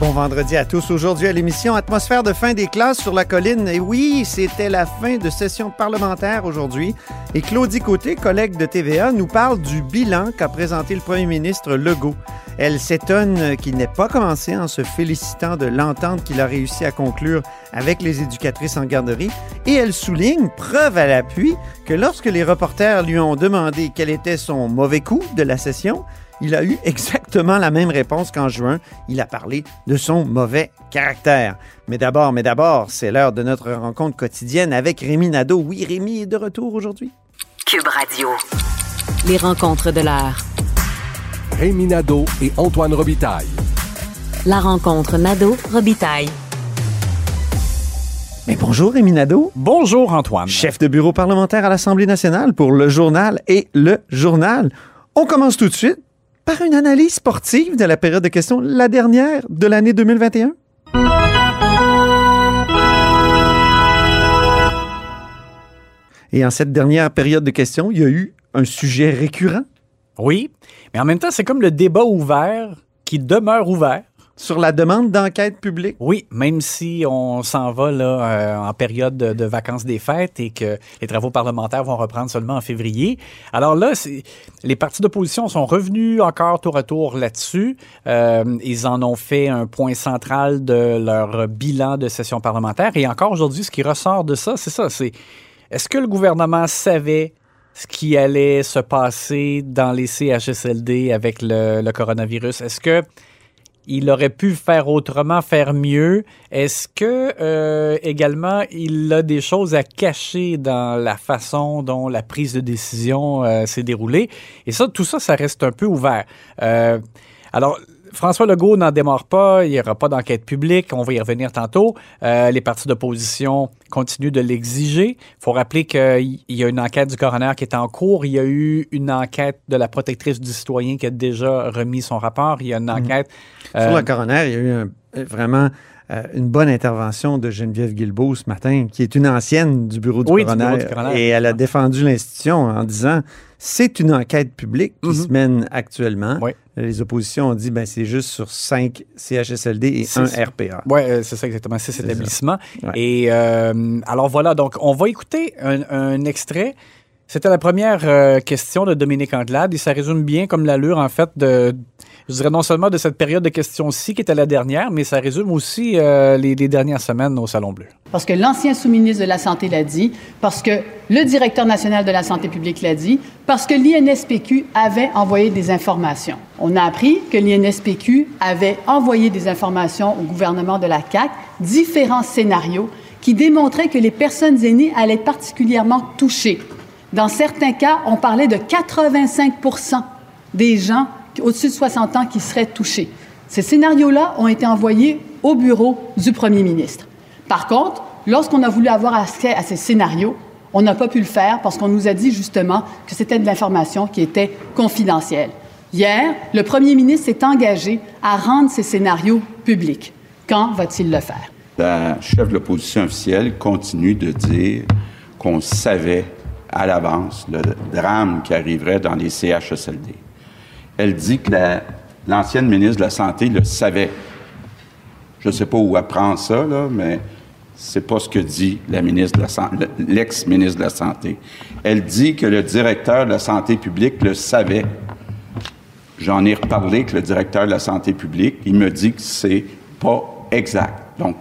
Bon vendredi à tous. Aujourd'hui à l'émission Atmosphère de fin des classes sur la colline. Et oui, c'était la fin de session parlementaire aujourd'hui. Et Claudie Côté, collègue de TVA, nous parle du bilan qu'a présenté le premier ministre Legault. Elle s'étonne qu'il n'ait pas commencé en se félicitant de l'entente qu'il a réussi à conclure avec les éducatrices en garderie. Et elle souligne, preuve à l'appui, que lorsque les reporters lui ont demandé quel était son mauvais coup de la session, il a eu exactement la même réponse qu'en juin. Il a parlé de son mauvais caractère. Mais d'abord, mais d'abord, c'est l'heure de notre rencontre quotidienne avec Rémi Nadeau. Oui, Rémi est de retour aujourd'hui. Cube Radio. Les rencontres de l'heure. Rémi Nadeau et Antoine Robitaille. La rencontre Nadeau-Robitaille. Mais bonjour Rémi Nadeau, Bonjour Antoine. chef de bureau parlementaire à l'Assemblée nationale pour le journal et le journal. On commence tout de suite par une analyse sportive de la période de questions, la dernière de l'année 2021. Et en cette dernière période de questions, il y a eu un sujet récurrent? Oui, mais en même temps, c'est comme le débat ouvert qui demeure ouvert. Sur la demande d'enquête publique? Oui, même si on s'en va là, euh, en période de, vacances des fêtes et que les travaux parlementaires vont reprendre seulement en février. Alors là, les partis d'opposition sont revenus encore tour à tour là-dessus. Euh, ils en ont fait un point central de leur bilan de session parlementaire. Et encore aujourd'hui, ce qui ressort de ça, c'est ça. Est-ce que le gouvernement savait ce qui allait se passer dans les CHSLD avec le coronavirus? Est-ce que il aurait pu faire autrement, faire mieux. Est-ce que euh, également il a des choses à cacher dans la façon dont la prise de décision euh, s'est déroulée? Et ça, tout ça, ça reste un peu ouvert. Euh, alors. François Legault n'en démarre pas, il n'y aura pas d'enquête publique, on va y revenir tantôt. Euh, les partis d'opposition continuent de l'exiger. Il faut rappeler qu'il y a une enquête du coroner qui est en cours. Il y a eu une enquête de la protectrice du citoyen qui a déjà remis son rapport. Il y a une enquête Sur euh, le coroner, il y a eu un- vraiment euh, une bonne intervention de Geneviève Guilbeault ce matin, qui est une ancienne du bureau du, Oui, du coroner, bureau du coroner. Et elle a défendu l'institution en disant c'est une enquête publique qui Mhm. se mène actuellement. Oui. Les oppositions ont dit ben, c'est juste sur cinq CHSLD et un. RPA. Oui, c'est ça exactement, six établissements. Ouais. Et euh, alors voilà, donc on va écouter un, un extrait. C'était la première euh, question de Dominique Anglade et ça résume bien comme l'allure en fait de, je dirais non seulement de cette période de questions-ci qui était la dernière, mais ça résume aussi euh, les, dernières semaines au Salon Bleu. parce que l'ancien sous-ministre de la Santé l'a dit, parce que le directeur national de la santé publique l'a dit, parce que l'INSPQ avait envoyé des informations. On a appris que l'INSPQ avait envoyé des informations au gouvernement de la CAQ, différents scénarios qui démontraient que les personnes aînées allaient être particulièrement touchées. Dans certains cas, on parlait de 85% des gens au-dessus de 60 ans qui seraient touchés. Ces scénarios-là ont été envoyés au bureau du premier ministre. Par contre, lorsqu'on a voulu avoir accès à ces scénarios, on n'a pas pu le faire parce qu'on nous a dit justement que c'était de l'information qui était confidentielle. Hier, le premier ministre s'est engagé à rendre ces scénarios publics. Quand va-t-il le faire? La chef de l'opposition officielle continue de dire qu'on savait à l'avance le drame qui arriverait dans les CHSLD. Elle dit que la- l'ancienne ministre de la Santé le savait. Je ne sais pas où elle prend ça, là, mais c'est pas ce que dit l'ex-ministre de la Santé. Elle dit que le directeur de la santé publique le savait. J'en ai reparlé avec le directeur de la santé publique. Il me dit que c'est pas exact. Donc,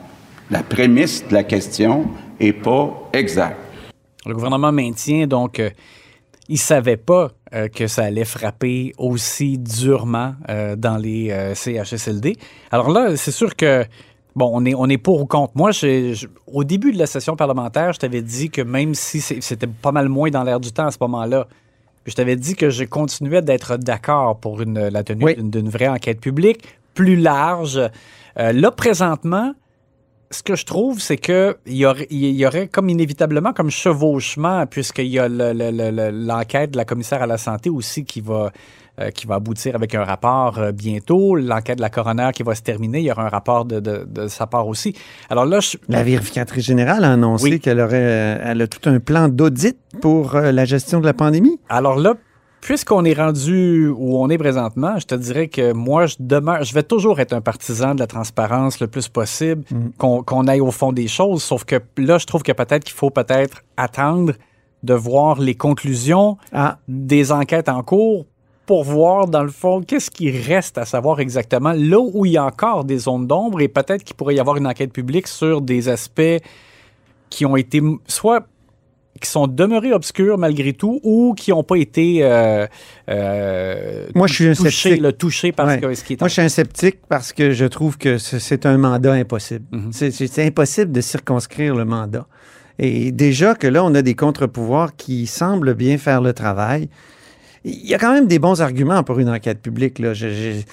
la prémisse de la question est pas exacte. Le gouvernement maintient donc, euh, il savait pas euh, que ça allait frapper aussi durement euh, dans les CHSLD. Alors là, c'est sûr que Bon, on est, on est pour ou contre. Moi, je- je- au début de la session parlementaire, je t'avais dit que même si c'était pas mal moins dans l'air du temps à ce moment-là, je t'avais dit que je continuais d'être d'accord pour une, la tenue Oui. d'une- vraie enquête publique plus large. Là, présentement, ce que je trouve, c'est que il y, aurait, y aurait comme inévitablement comme chevauchement, puisqu'il y a le- le- le- le- l'enquête de la commissaire à la santé aussi qui va, euh, qui va aboutir avec un rapport euh, bientôt, l'enquête de la coroner qui va se terminer, il y aura un rapport de, de- de sa part aussi. Alors là, je, La vérificatrice générale a annoncé Oui. qu'elle aurait euh, elle a tout un plan d'audit pour euh, la gestion de la pandémie. Alors là, puisqu'on est rendu où on est présentement, je te dirais que moi, je demeure, je vais toujours être un partisan de la transparence le plus possible, qu'on qu'on aille au fond des choses. Sauf que là, je trouve que peut-être qu'il faut peut-être attendre de voir les conclusions Ah, des enquêtes en cours pour voir, dans le fond, qu'est-ce qui reste à savoir exactement là où il y a encore des zones d'ombre et peut-être qu'il pourrait y avoir une enquête publique sur des aspects qui ont été soit qui sont demeurés obscurs malgré tout ou qui n'ont pas été euh, euh, Moi, je suis un touchés, sceptique. le touché par Ouais. ce que- ce qui est Moi, je suis un sceptique parce que je trouve que c'est- un mandat impossible. Mhm. C'est impossible de circonscrire le mandat. Et déjà que là, on a des contre-pouvoirs qui semblent bien faire le travail. Il y a quand même des bons arguments pour une enquête publique. là. J'ai- J'ai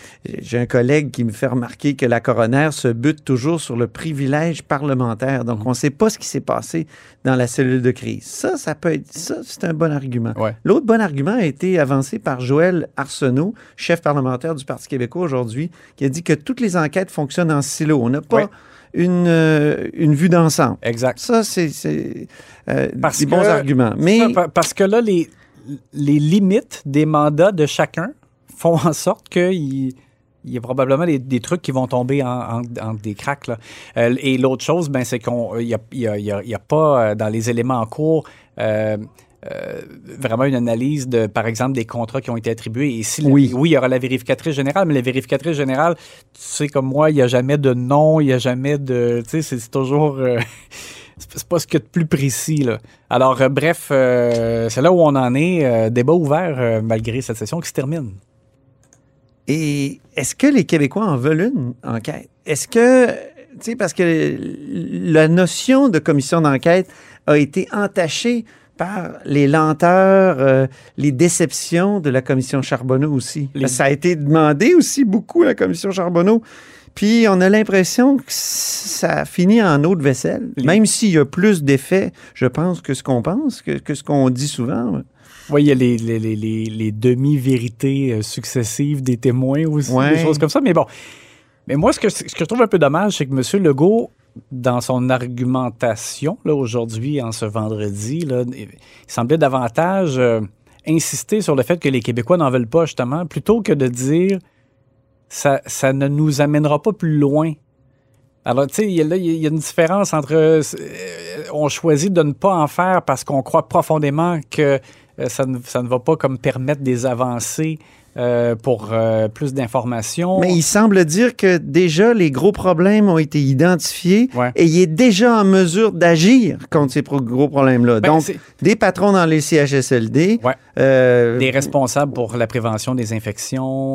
j'ai un collègue qui me fait remarquer que la coroner se bute toujours sur le privilège parlementaire. Donc, on ne sait pas ce qui s'est passé dans la cellule de crise. Ça, ça peut être, ça, c'est un bon argument. Ouais. L'autre bon argument a été avancé par Joël Arsenault, chef parlementaire du Parti québécois aujourd'hui, qui a dit que toutes les enquêtes fonctionnent en silo. On n'a pas Ouais. une, euh, une vue d'ensemble. Exact. Ça, c'est c'est, euh, des que- bons arguments. Mais Ça, parce que là, les, les limites des mandats de chacun font en sorte qu'il il y a probablement des, des trucs qui vont tomber en, en- en des cracks. là. Euh, et l'autre chose, ben, c'est qu'il n'y a, y a- y a- il y a pas euh, dans les éléments en cours euh, euh, vraiment une analyse de, par exemple, des contrats qui ont été attribués. Et si la- Oui. oui, il y aura la vérificatrice générale, mais la vérificatrice générale, tu sais, comme moi, il n'y a jamais de nom, il n'y a jamais de. Tu sais, c'est toujours. C'est pas ce qu'il y a de plus précis. Là. Alors, euh, bref, euh, c'est là où on en est. euh, débat ouvert malgré cette session qui se termine. Et est-ce que les Québécois en veulent une enquête? Est-ce que, tu sais, parce que la notion de commission d'enquête a été entachée par les lenteurs, euh, les déceptions de la commission Charbonneau aussi? Les- Ça a été demandé aussi beaucoup à la commission Charbonneau. Puis on a l'impression que ça finit en eau de vaisselle, même s'il y a plus d'effets, je pense, que ce qu'on pense, que, que ce qu'on dit souvent. Oui, il y a les, les, les, les- les demi-vérités euh, successives des témoins aussi, Ouais. des choses comme ça. Mais bon, mais moi, ce que, ce que je trouve un peu dommage, c'est que M. Legault, dans son argumentation aujourd'hui, en ce vendredi, là, il semblait davantage euh, insister sur le fait que les Québécois n'en veulent pas, justement, plutôt que de dire ça, ça ne nous amènera pas plus loin. Alors, tu sais, il y a- une différence entre euh, on choisit de ne pas en faire parce qu'on croit profondément que euh, ça, ne, ça ne va pas comme permettre des avancées euh, pour euh, plus d'informations. Mais il semble dire que déjà les gros problèmes ont été identifiés Ouais. et il est déjà en mesure d'agir contre ces pro- gros problèmes-là. Ben, Donc, c'est- des patrons dans les CHSLD, Ouais. euh, des responsables pour la prévention des infections.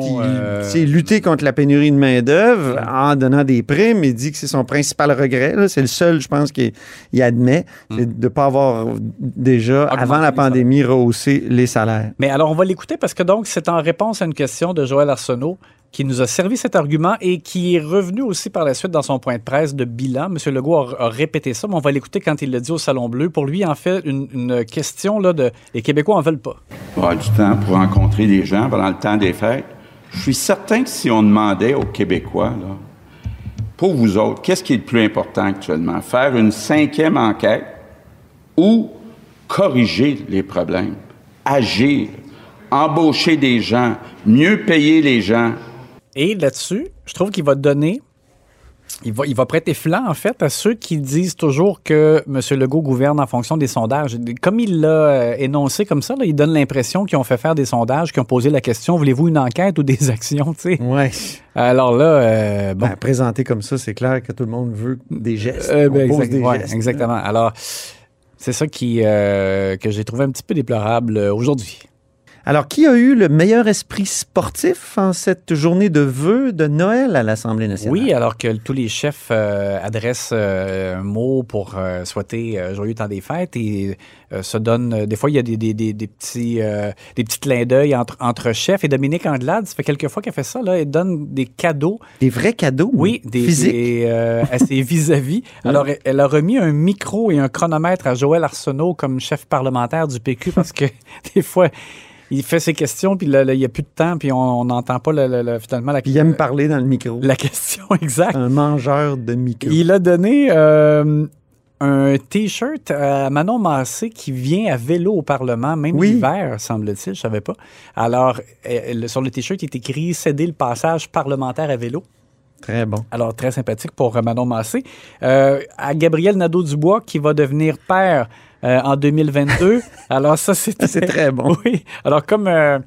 sais, lutter contre la pénurie de main-d'œuvre en donnant des primes. Il dit que c'est son principal regret. C'est le seul, je pense, qu'il il admet, c'est de ne pas avoir déjà, Augmenter avant la pandémie, rehaussé les salaires. Mais alors, on va l'écouter parce que donc, c'est en réponse à une question de Joël Arsenault qui nous a servi cet argument et qui est revenu aussi par la suite dans son point de presse de bilan. M. Legault a, répété ça, mais on va l'écouter quand il l'a dit au Salon Bleu. Pour lui, en fait, une, question là, de les Québécois en veulent pas. avoir du temps pour rencontrer des gens pendant le temps des fêtes. Je suis certain que si on demandait aux Québécois, pour vous autres, qu'est-ce qui est le plus important actuellement? Faire une cinquième enquête ou corriger les problèmes, agir, embaucher des gens, mieux payer les gens, Et là-dessus, je trouve qu'il va donner, il va, il va prêter flanc, en fait, à ceux qui disent toujours que M. Legault gouverne en fonction des sondages. Comme il l'a euh, énoncé comme ça, là, il donne l'impression qu'ils ont fait faire des sondages, qu'ils ont posé la question voulez-vous une enquête ou des actions tu sais? Ouais. Alors là, euh, bon. Ben, présenté comme ça, c'est clair que tout le monde veut des gestes. Euh, On ben, pose exact- des ouais, gestes. exactement. Alors, c'est ça qui, euh, que j'ai trouvé un petit peu déplorable aujourd'hui. Alors, qui a eu le meilleur esprit sportif en cette journée de vœux de Noël à l'Assemblée nationale? Oui, alors que tous les chefs euh, adressent euh, un mot pour euh, souhaiter joyeux temps des fêtes et se donnent. des fois, il y a des, des, des, des petits, des petits clins d'œil entre, entre chefs. Et Dominique Andelade, ça fait quelques fois qu'elle fait ça. Là, elle donne des cadeaux. Des vrais cadeaux? Oui, des, Physiques? des, à ses vis-à-vis. Alors, elle- elle a remis un micro et un chronomètre à Joël Arsenault comme chef parlementaire du PQ parce que des fois, il fait ses questions, puis là, il n'y a plus de temps, puis on n'entend pas le- le- le- finalement la, Puis il aime parler dans le micro. la question exacte. Un mangeur de micro. Il a donné euh, un T-shirt à Manon Massé qui vient à vélo au Parlement, même Oui. l'hiver, semble-t-il, je savais pas. Alors, sur le T-shirt, il est écrit « Céder le passage parlementaire à vélo ». Très bon. Alors, très sympathique pour Manon Massé. Euh, à Gabriel Nadeau-Dubois, qui va devenir père euh, en 2022. Alors, ça, c'est C'est très bon. Oui. Alors, comme... euh,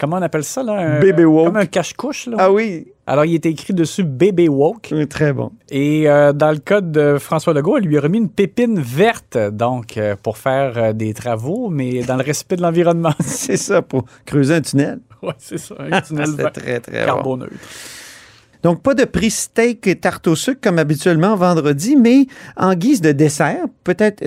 comment on appelle ça, là? Un- Bébé woke. Comme un cache-couche, là. Ah oui, Alors, il était écrit dessus « Bébé woke ». oui, très bon. Et euh, dans le cas de François Legault, elle lui a remis une pépine verte, donc, pour faire des travaux, mais dans le respect de l'environnement. C'est ça, pour creuser un tunnel. ouais, c'est ça. Un tunnel C'est vert très, très bon. Donc, pas de prix steak et tarte au sucre comme habituellement vendredi, mais en guise de dessert, peut-être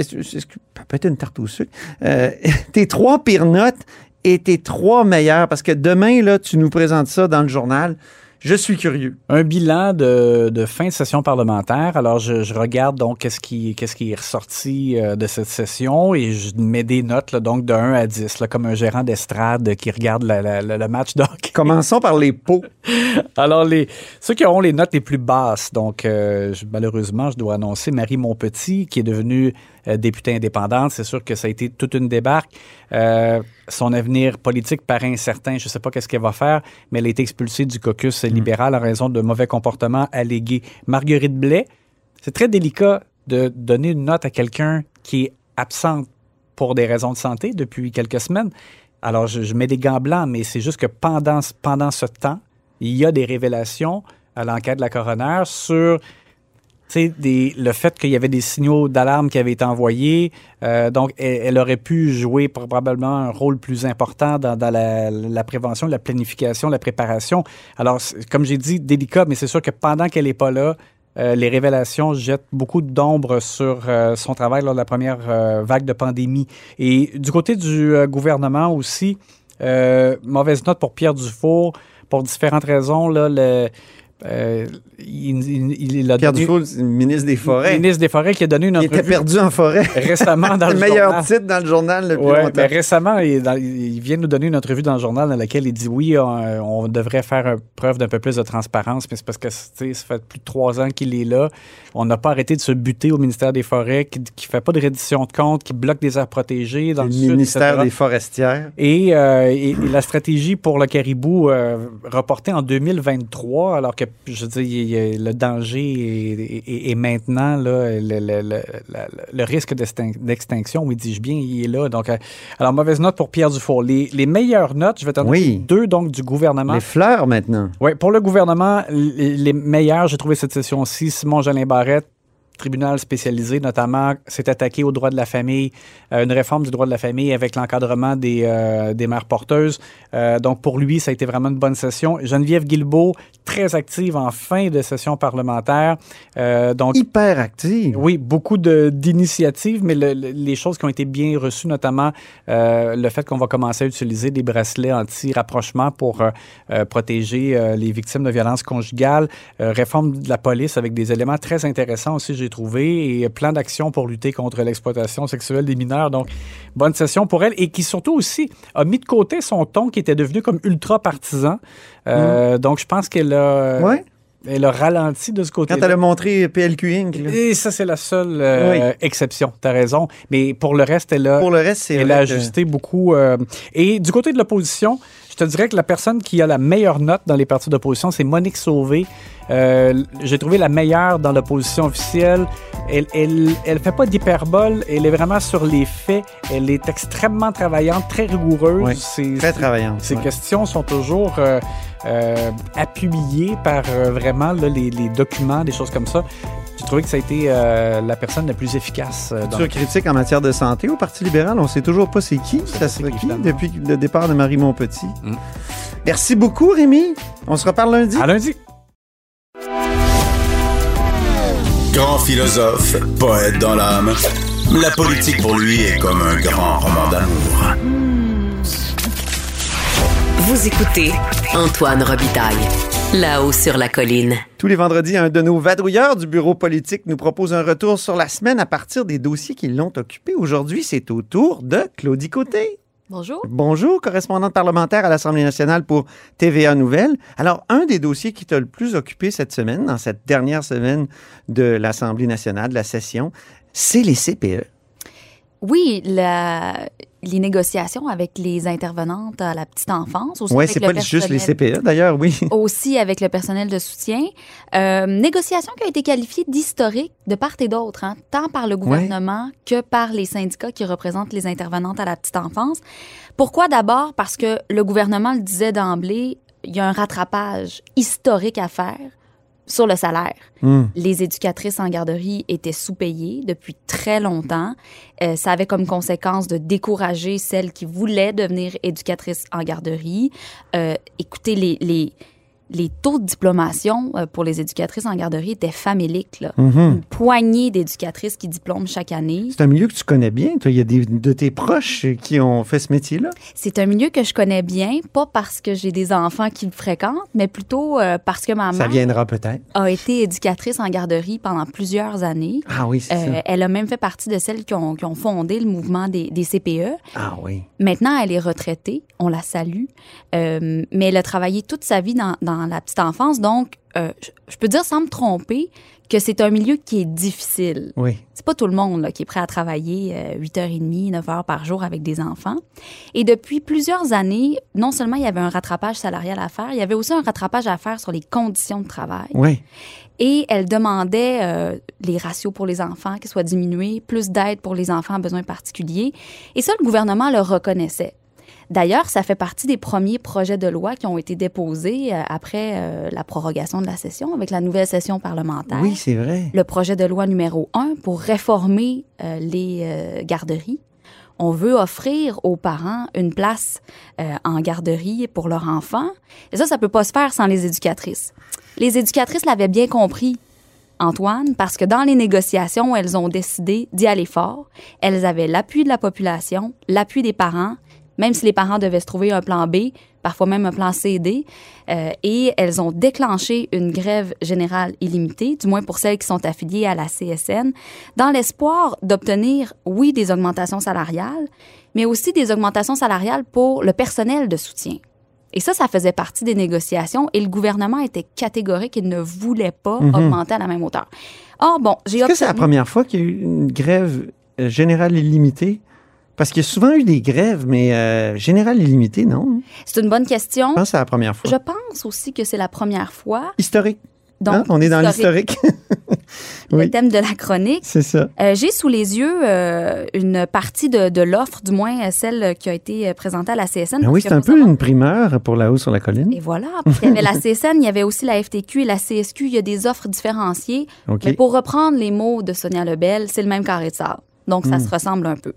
peut-être une tarte au sucre, euh, tes trois pires notes et tes trois meilleures, parce que demain, là, tu nous présentes ça dans le journal. Je suis curieux. Un bilan de, de fin de session parlementaire. Alors, je, je regarde donc qu'est-ce qui, qu'est-ce qui est ressorti euh, de cette session et je mets des notes, là, donc de 1 à 10, là, comme un gérant d'estrade qui regarde la- la- la- le match de hockey. Commençons par les pots. Alors, les, ceux qui auront les notes les plus basses, donc euh, je- malheureusement, je dois annoncer Marie Montpetit, qui est devenue députée indépendante. C'est sûr que ça a été toute une débarque. Euh, son avenir politique paraît incertain. Je ne sais pas qu'est-ce qu'elle va faire, mais elle a été expulsée du caucus libéral en raison de mauvais comportements allégués. Marguerite Blais, c'est très délicat de donner une note à quelqu'un qui est absente pour des raisons de santé depuis quelques semaines. Alors, je, je mets des gants blancs, mais c'est juste que pendant, ce- pendant ce temps, il y a des révélations à l'enquête de la coroner sur des- le fait qu'il y avait des signaux d'alarme qui avaient été envoyés. Euh, donc, elle, aurait pu jouer probablement un rôle plus important dans, dans la, la prévention, la planification, la préparation. Alors, comme j'ai dit, délicat, mais c'est sûr que pendant qu'elle n'est pas là, euh, les révélations jettent beaucoup d'ombre sur euh, son travail lors de la première euh, vague de pandémie. Et du côté du euh, gouvernement aussi, euh, mauvaise note pour Pierre Dufour, pour différentes raisons. Là, le, euh, il, il- il a Pierre donné- Dufault, ministre des Forêts. ministre des Forêts qui a donné une Il était entrevue perdu en forêt. récemment dans le le meilleur journal. titre dans le journal depuis Ouais, longtemps. ben, récemment, il, dans- il vient nous donner une entrevue dans le journal dans laquelle il dit oui, on, on devrait faire euh, preuve d'un peu plus de transparence, mais c'est parce que ça fait plus de trois ans qu'il est là. On n'a pas arrêté de se buter au ministère des Forêts, qui ne fait pas de reddition de comptes, qui bloque des aires protégées dans le le, sud, ministère etc. des Forestières. Et, euh, et- et la stratégie pour le caribou euh, reportée en 2023, alors que je il y a- le danger est, maintenant là, le, le- le- la- le risque d'extin- d'extinction, oui dis-je bien, il est là. Donc, euh, alors mauvaise note pour Pierre Dufour. Les, les meilleures notes, je vais t'en donner Oui. deux donc du gouvernement. Les fleurs maintenant. Oui, pour le gouvernement, les, les meilleurs, j'ai trouvé cette session-ci, Simon Jolin Barrette, tribunal spécialisé notamment, s'est attaqué au droit de la famille, euh, une réforme du droit de la famille avec l'encadrement des, euh, des mères porteuses. Euh, donc pour lui, ça a été vraiment une bonne session. Geneviève Guilbeault, très active en fin de session parlementaire. Donc Hyper active. oui, beaucoup d'initiatives, mais le- le- les choses qui ont été bien reçues, notamment le fait qu'on va commencer à utiliser des bracelets anti-rapprochement pour protéger les victimes de violences conjugales, réforme de la police avec des éléments très intéressants aussi, j'ai trouvé, et plan d'action pour lutter contre l'exploitation sexuelle des mineurs. Donc, bonne session pour elle, et qui surtout aussi a mis de côté son ton qui était devenu comme ultra partisan. Euh, Donc, je pense qu'elle a, Ouais. Elle a ralenti de ce côté Quand elle a montré PLQ Inc. là. et ça, c'est la seule euh, Oui. exception. Tu as raison. Mais pour le reste, elle a, Pour le reste, elle a que- ajusté beaucoup. euh, et du côté de l'opposition, je te dirais que la personne qui a la meilleure note dans les partis d'opposition, c'est Monique Sauvé. Euh, J'ai trouvé la meilleure dans l'opposition officielle. Elle, elle, elle fait pas d'hyperbole. Elle est vraiment sur les faits. Elle est extrêmement travaillante, très rigoureuse. Oui, Très travaillante. ouais. questions sont toujours euh, euh, par euh, vraiment là, les, les documents, des choses comme ça. J'ai trouvé que ça a été euh, la personne la plus efficace. euh, dans Sur critique en matière de santé au Parti libéral, on sait toujours pas c'est qui. Ça serait qui depuis le départ de Marie Montpetit. Mm. Merci beaucoup, Rémi. On se reparle lundi. À lundi. Grand philosophe, poète dans l'âme. La politique pour lui est comme un grand roman d'amour. Vous écoutez Antoine Robitaille, là-haut sur la colline. Tous les vendredis, un de nos vadrouilleurs du bureau politique nous propose un retour sur la semaine à partir des dossiers qui l'ont occupé. Aujourd'hui, c'est au tour de Claudie Côté. Bonjour. Bonjour, correspondante parlementaire à l'Assemblée nationale pour TVA Nouvelles. Alors, un des dossiers qui t'a le plus occupé cette semaine, dans cette dernière semaine de l'Assemblée nationale, de la session, c'est les. CPE. Oui, la- les négociations avec les intervenantes à la petite enfance. aussi Oui, c'est le pas juste les personnel- CPE, d'ailleurs, oui. Aussi avec le personnel de soutien. Euh, négociation qui a été qualifiée d'historique de part et d'autre, hein, tant par le gouvernement que par les syndicats qui représentent les intervenantes à la petite enfance. Pourquoi d'abord? Parce que le gouvernement le disait d'emblée, il y a un rattrapage historique à faire sur le salaire. Hmm. Les éducatrices en garderie étaient sous-payées depuis très longtemps. Euh, ça avait comme conséquence de décourager celles qui voulaient devenir éducatrices en garderie. Euh, écoutez, les, les, les taux de diplomation euh, pour les éducatrices en garderie étaient faméliques. Là. Mhm. Une poignée d'éducatrices qui diplôment chaque année. C'est un milieu que tu connais bien. Toi, il y a des de tes proches qui ont fait ce métier-là. C'est un milieu que je connais bien, pas parce que j'ai des enfants qui le fréquentent, mais plutôt euh, parce que ma Ça mère viendra peut-être. a été éducatrice en garderie pendant plusieurs années. Ah oui, c'est Euh, ça. elle a même fait partie de celles qui ont, qui ont fondé le mouvement des, des CPE. Ah oui. Maintenant, elle est retraitée. On la salue. Euh, mais elle a travaillé toute sa vie dans, dans la petite enfance. Donc, euh, je, peux dire sans me tromper que c'est un milieu qui est difficile. Oui. C'est pas tout le monde là, qui est prêt à travailler euh, 8h30, 9 heures par jour avec des enfants. Et depuis plusieurs années, non seulement il y avait un rattrapage salarial à faire, il y avait aussi un rattrapage à faire sur les conditions de travail. Oui. Et elle demandait euh, les ratios pour les enfants qui soient diminués, plus d'aide pour les enfants à besoins particuliers. Et ça, le gouvernement le reconnaissait. D'ailleurs, ça fait partie des premiers projets de loi qui ont été déposés euh, après euh, la prorogation de la session, avec la nouvelle session parlementaire. Oui, c'est vrai. Le projet de loi numéro 1 pour réformer euh, les euh, garderies. On veut offrir aux parents une place en garderie pour leur enfant. Et ça, ça peut pas se faire sans les éducatrices. Les éducatrices l'avaient bien compris, Antoine, parce que dans les négociations, elles ont décidé d'y aller fort. Elles avaient l'appui de la population, l'appui des parents, même si les parents devaient se trouver un plan B, parfois même un plan CD, euh, et elles ont déclenché une grève générale illimitée, du moins pour celles qui sont affiliées à la CSN, dans l'espoir d'obtenir, oui, des augmentations salariales, mais aussi des augmentations salariales pour le personnel de soutien. Et ça, ça faisait partie des négociations et le gouvernement était catégorique, il ne voulait pas Mhm. augmenter à la même hauteur. Or, bon, j'ai Est-ce que c'est la première fois qu'il y a eu une grève euh, générale illimitée? Parce qu'il y a souvent eu des grèves, mais euh, générale illimitée, non? C'est une bonne question. Je pense que c'est la première fois. Je pense aussi que c'est la première fois. Historique. Donc, hein? On est dans historique. l'historique. Le oui. thème de la chronique. c'est ça. Euh, J'ai sous les yeux euh, une partie de, de l'offre, du moins euh, celle qui a été présentée à la CSN. Ben oui, c'est un peu savoir- une primeur pour la hausse sur la colline. Et voilà, parce qu'il y avait la CSN, il y avait aussi la FTQ et la CSQ. Il y a des offres différenciées. OK. Mais pour reprendre les mots de Sonia Lebel, c'est le même carré de sable. Donc, ça Mm. se ressemble un peu.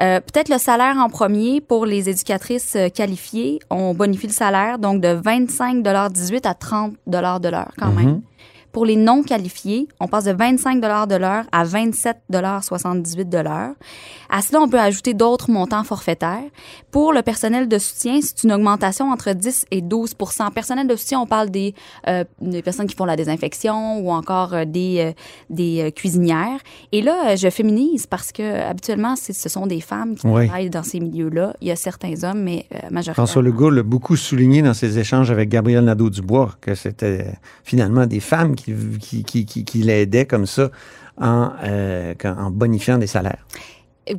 Euh, Peut-être le salaire en premier pour les éducatrices euh, qualifiées. On bonifie le salaire, donc de 25,18 à 30 de l'heure quand même. Pour les non qualifiés, on passe de 25 de l'heure à 27,78 de l'heure. À cela, on peut ajouter d'autres montants forfaitaires. Pour le personnel de soutien, c'est une augmentation entre 10 et 12% Personnel de soutien, on parle des, euh, des personnes qui font la désinfection ou encore euh, des, euh, des cuisinières. Et là, je féminise parce que habituellement, ce sont des femmes qui Oui. travaillent dans ces milieux-là. Il y a certains hommes, mais majoritairement. François Legault l'a beaucoup souligné dans ses échanges avec Gabriel Nadeau-Dubois, que c'était finalement des femmes qui, qui, qui, qui, qui l'aidaient comme ça en, euh, en bonifiant des salaires.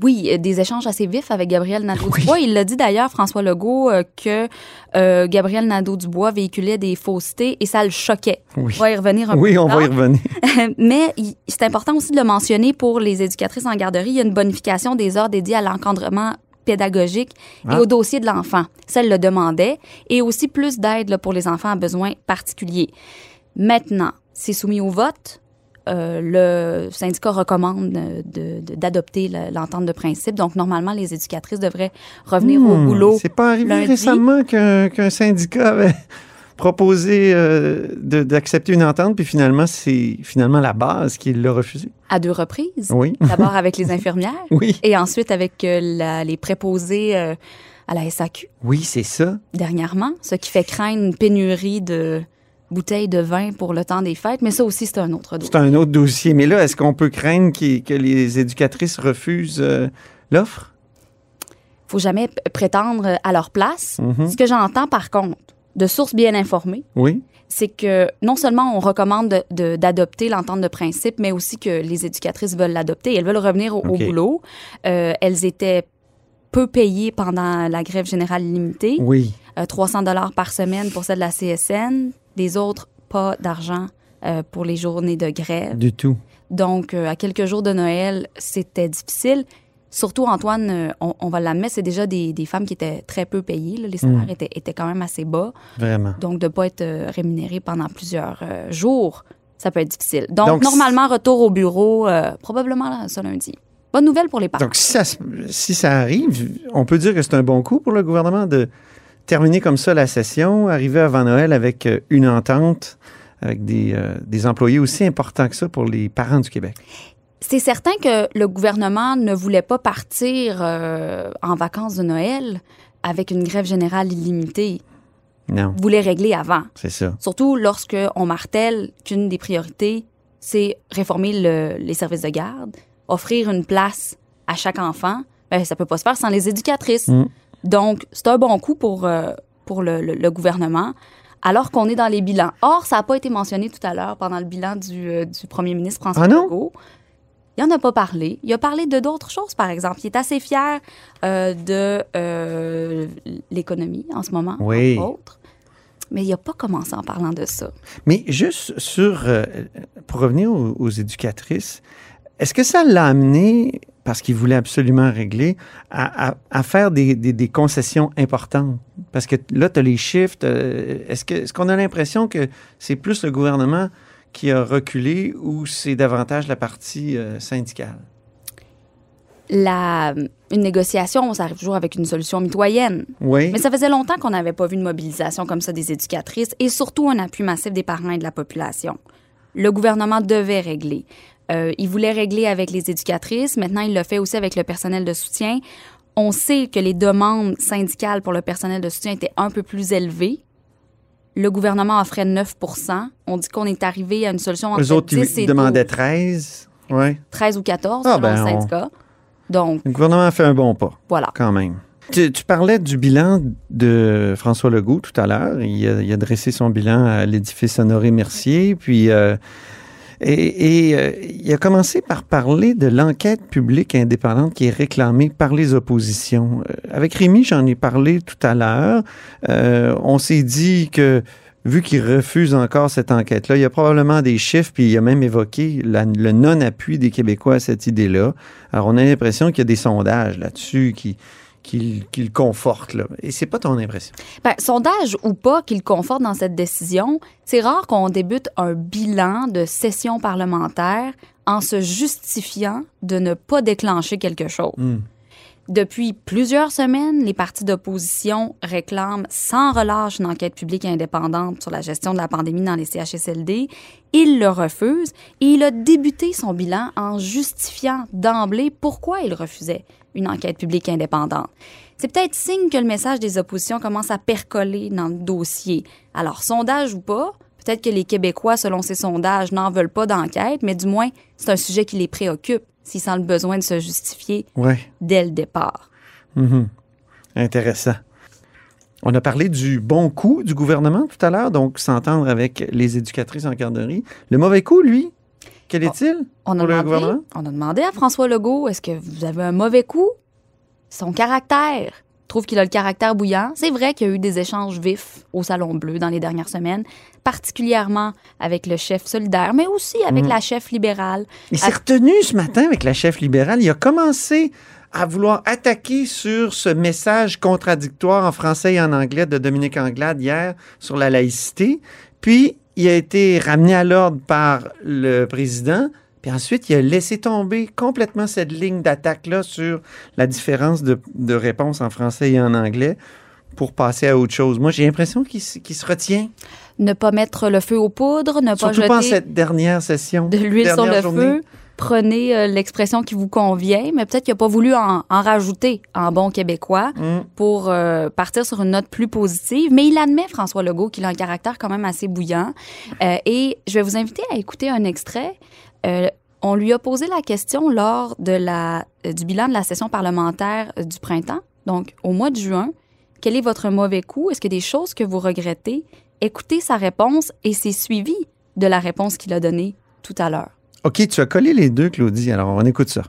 Oui, euh, des échanges assez vifs avec Gabriel Nadeau-Dubois. Il l'a dit d'ailleurs, François Legault, euh, que euh, Gabriel Nadeau-Dubois véhiculait des faussetés et ça le choquait. Oui. On va y revenir un peu Oui, on va y revenir. Mais c'est important aussi de le mentionner pour les éducatrices en garderie. Il y a une bonification des heures dédiées à l'encadrement pédagogique Ah. et au dossier de l'enfant. Ça, elle le demandait. Et aussi plus d'aide pour les enfants à besoins particuliers. Maintenant, c'est soumis au vote. euh, le syndicat recommande euh, d'adopter le- l'entente de principe. Donc, normalement, les éducatrices devraient revenir au Hmm, boulot. C'est pas arrivé lundi. récemment qu'un syndicat avait proposé euh, d'accepter une entente, puis finalement, c'est finalement la base qui l'a refusé. à deux reprises. Oui. D'abord avec les infirmières Oui. et ensuite avec euh, la- les préposés à la SAQ Oui, c'est ça. dernièrement, ce qui fait craindre une pénurie de bouteilles de vin pour le temps des fêtes. Mais ça aussi, c'est un autre dossier. C'est un autre dossier. Mais là, est-ce qu'on peut craindre que les éducatrices refusent euh, l'offre? faut jamais prétendre à leur place. Mhm. Ce que j'entends, par contre, de sources bien informées, Oui. c'est que non seulement on recommande de- de- d'adopter l'entente de principe, mais aussi que les éducatrices veulent l'adopter. Elles veulent revenir au, boulot. Euh, elles étaient peu payées pendant la grève générale limitée. Oui. Euh, 300 dollars par semaine pour celle de la CSN. Les autres, pas d'argent euh, pour les journées de grève. Du tout. Donc, euh, à quelques jours de Noël, c'était difficile. Surtout, Antoine, euh, on, on va l'admettre, c'est déjà des, des femmes qui étaient très peu payées. là. Les salaires Mm. étaient, étaient quand même assez bas. Vraiment. Donc, de ne pas être rémunéré pendant plusieurs jours, ça peut être difficile. Donc, Donc, normalement, retour au bureau, probablement là, ce lundi. Bonne nouvelle pour les parents. Donc, si ça, se- si ça arrive, on peut dire que c'est un bon coup pour le gouvernement de terminer comme ça la session, arriver avant Noël avec euh, une entente, avec des, euh, des employés aussi importants que ça pour les parents du Québec. C'est certain que le gouvernement ne voulait pas partir euh, en vacances de Noël avec une grève générale illimitée. Non, Il voulait régler avant. c'est ça. Surtout lorsque on martèle qu'une des priorités, c'est réformer le- les services de garde, offrir une place à chaque enfant. Ben, ça peut pas se faire sans les éducatrices. Mm. Donc, c'est un bon coup pour, euh, pour le, le- le gouvernement, alors qu'on est dans les bilans. Or, ça n'a pas été mentionné tout à l'heure pendant le bilan du, euh, du premier ministre François Ah non? Legault. Il n'en a pas parlé. Il a parlé de d'autres choses, par exemple. Il est assez fier euh, de l'économie en ce moment, Oui. entre autres. Mais il n'a pas commencé en parlant de ça. Mais juste sur, pour revenir aux, aux éducatrices, est-ce que ça l'a amené, parce qu'il voulait absolument régler, à, à- à faire des, des- des concessions importantes? Parce que là, tu as les chiffres. t'as- Est-ce qu'on a l'impression que c'est plus le gouvernement qui a reculé ou c'est davantage la partie euh, syndicale? La, une négociation, ça arrive toujours avec une solution mitoyenne. Oui. Mais ça faisait longtemps qu'on n'avait pas vu une mobilisation comme ça des éducatrices et surtout un appui massif des parents et de la population. Le gouvernement devait régler. Euh, il voulait régler avec les éducatrices. Maintenant, il le fait aussi avec le personnel de soutien. On sait que les demandes syndicales pour le personnel de soutien étaient un peu plus élevées. Le gouvernement offrait 9% On dit qu'on est arrivé à une solution entre Eux autres, 10 ils et demandaient 12, 13. Oui. 13 ou 14 Ah, selon ben, le on- syndicat. Donc, Le gouvernement a fait un bon pas. voilà. quand même. Tu, tu parlais du bilan de François Legault tout à l'heure. Il, a- il a dressé son bilan à l'édifice Honoré-Mercier, puis euh, et, et, euh, il a commencé par parler de l'enquête publique indépendante qui est réclamée par les oppositions. Euh, avec Rémi, j'en ai parlé tout à l'heure. Euh, on s'est dit que vu qu'il refuse encore cette enquête-là, il y a probablement des chiffres, puis il a même évoqué le non-appui des Québécois à cette idée-là. Alors, on a l'impression qu'il y a des sondages là-dessus qui, qui, qui le confortent. Là. Et c'est pas ton impression? Ben, sondage ou pas qu'il conforte dans cette décision, c'est rare qu'on débute un bilan de session parlementaire en se justifiant de ne pas déclencher quelque chose. Depuis plusieurs semaines, les partis d'opposition réclament sans relâche une enquête publique indépendante sur la gestion de la pandémie dans les CHSLD. Il le refuse et il a débuté son bilan en justifiant d'emblée pourquoi il refusait une enquête publique indépendante. C'est peut-être signe que le message des oppositions commence à percoler dans le dossier. Alors, sondage ou pas, peut-être que les Québécois, selon ces sondages, n'en veulent pas d'enquête, mais du moins, c'est un sujet qui les préoccupe s'ils sentent le besoin de se justifier Ouais. dès le départ. Mhm. Intéressant. On a parlé du bon coup du gouvernement tout à l'heure, donc s'entendre avec les éducatrices en garderie. Le mauvais coup, lui, quel est-il On a, pour demandé, gouvernement? on a demandé à François Legault, est-ce que vous avez un mauvais coup? Son caractère. Trouve qu'il a le caractère bouillant. C'est vrai qu'il y a eu des échanges vifs au Salon Bleu dans les dernières semaines, particulièrement avec le chef solidaire, mais aussi avec Mhm. la chef libérale. Il s'est À- retenu ce matin avec la chef libérale. Il a commencé à vouloir attaquer sur ce message contradictoire en français et en anglais de Dominique Anglade hier sur la laïcité. Puis, il a été ramené à l'ordre par le président. Puis ensuite, il a laissé tomber complètement cette ligne d'attaque-là sur la différence de, de réponse en français et en anglais pour passer à autre chose. Moi, j'ai l'impression qu'il se retient. Ne pas mettre le feu aux poudres, ne pas Surtout pas en jeter cette dernière session. de l'huile sur le journée. feu. Prenez euh, l'expression qui vous convient, mais peut-être qu'il n'a pas voulu en, en rajouter en bon québécois Mm. pour euh, partir sur une note plus positive. Mais il admet, François Legault, qu'il a un caractère quand même assez bouillant. Euh, et je vais vous inviter à écouter un extrait. On lui a posé la question lors de la, du bilan de la session parlementaire du printemps, donc au mois de juin. Quel est votre mauvais coup? Est-ce qu'il y a des choses que vous regrettez? Écoutez sa réponse et c'est suivi de la réponse qu'il a donnée tout à l'heure. OK, tu as collé les deux, Claudie. Alors, on écoute ça.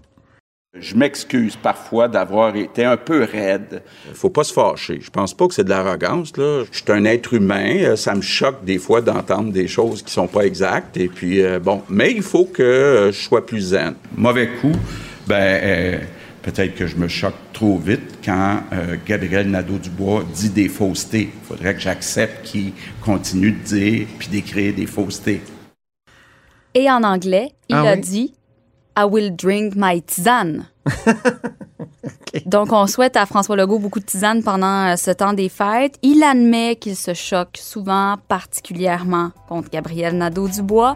Je m'excuse parfois d'avoir été un peu raide. Faut pas se fâcher. Je pense pas que c'est de l'arrogance, là. Je suis un être humain. Euh, Ça me choque des fois d'entendre des choses qui sont pas exactes. Et puis, euh, bon, mais il faut que euh, je sois plus zen. Mauvais coup, ben, euh, peut-être que je me choque trop vite quand euh, Gabriel Nadeau-Dubois dit des faussetés. Il faudrait que j'accepte qu'il continue de dire puis d'écrire des faussetés. Et en anglais, il Ah a oui? dit I will drink my tisane. Donc, on souhaite à François Legault beaucoup de tisane pendant euh, ce temps des fêtes. Il admet qu'il se choque souvent, particulièrement contre Gabriel Nadeau-Dubois,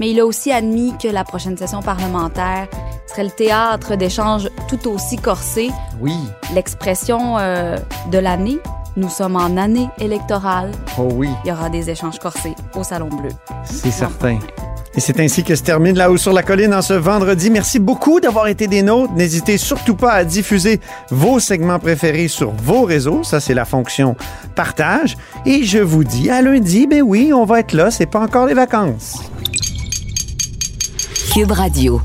mais il a aussi admis que la prochaine session parlementaire serait le théâtre d'échanges tout aussi corsés. Oui. L'expression euh, de l'année, nous sommes en année électorale, Oh oui, il y aura des échanges corsés au Salon Bleu. c'est certain. Et c'est ainsi que se termine là-haut sur la colline en ce vendredi. Merci beaucoup d'avoir été des nôtres. N'hésitez surtout pas à diffuser vos segments préférés sur vos réseaux. Ça, c'est la fonction partage. Et je vous dis à lundi, ben oui, on va être là. C'est pas encore les vacances. Cube Radio.